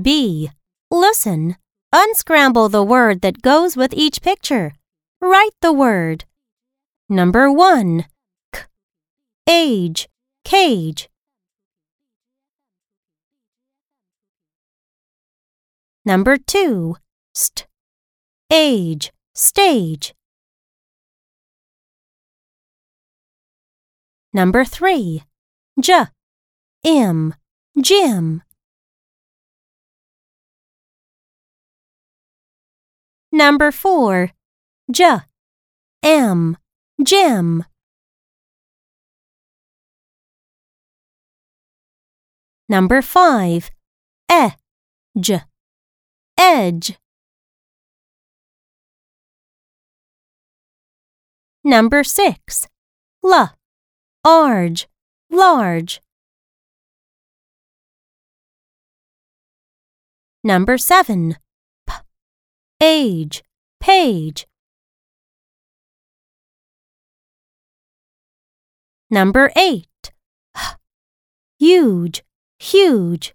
B. Listen. Unscramble the word that goes with each picture. Write the word. Number 1. K. Age. Cage. Number 2. St. Age. Stage. Number 3. J. Im. Jim. Number 4. J. M. Jim. Number 5. E. J. Edge. Number 6. L. Arge. Large. Number 7. Age. Page. Number 8. Huge. Huge.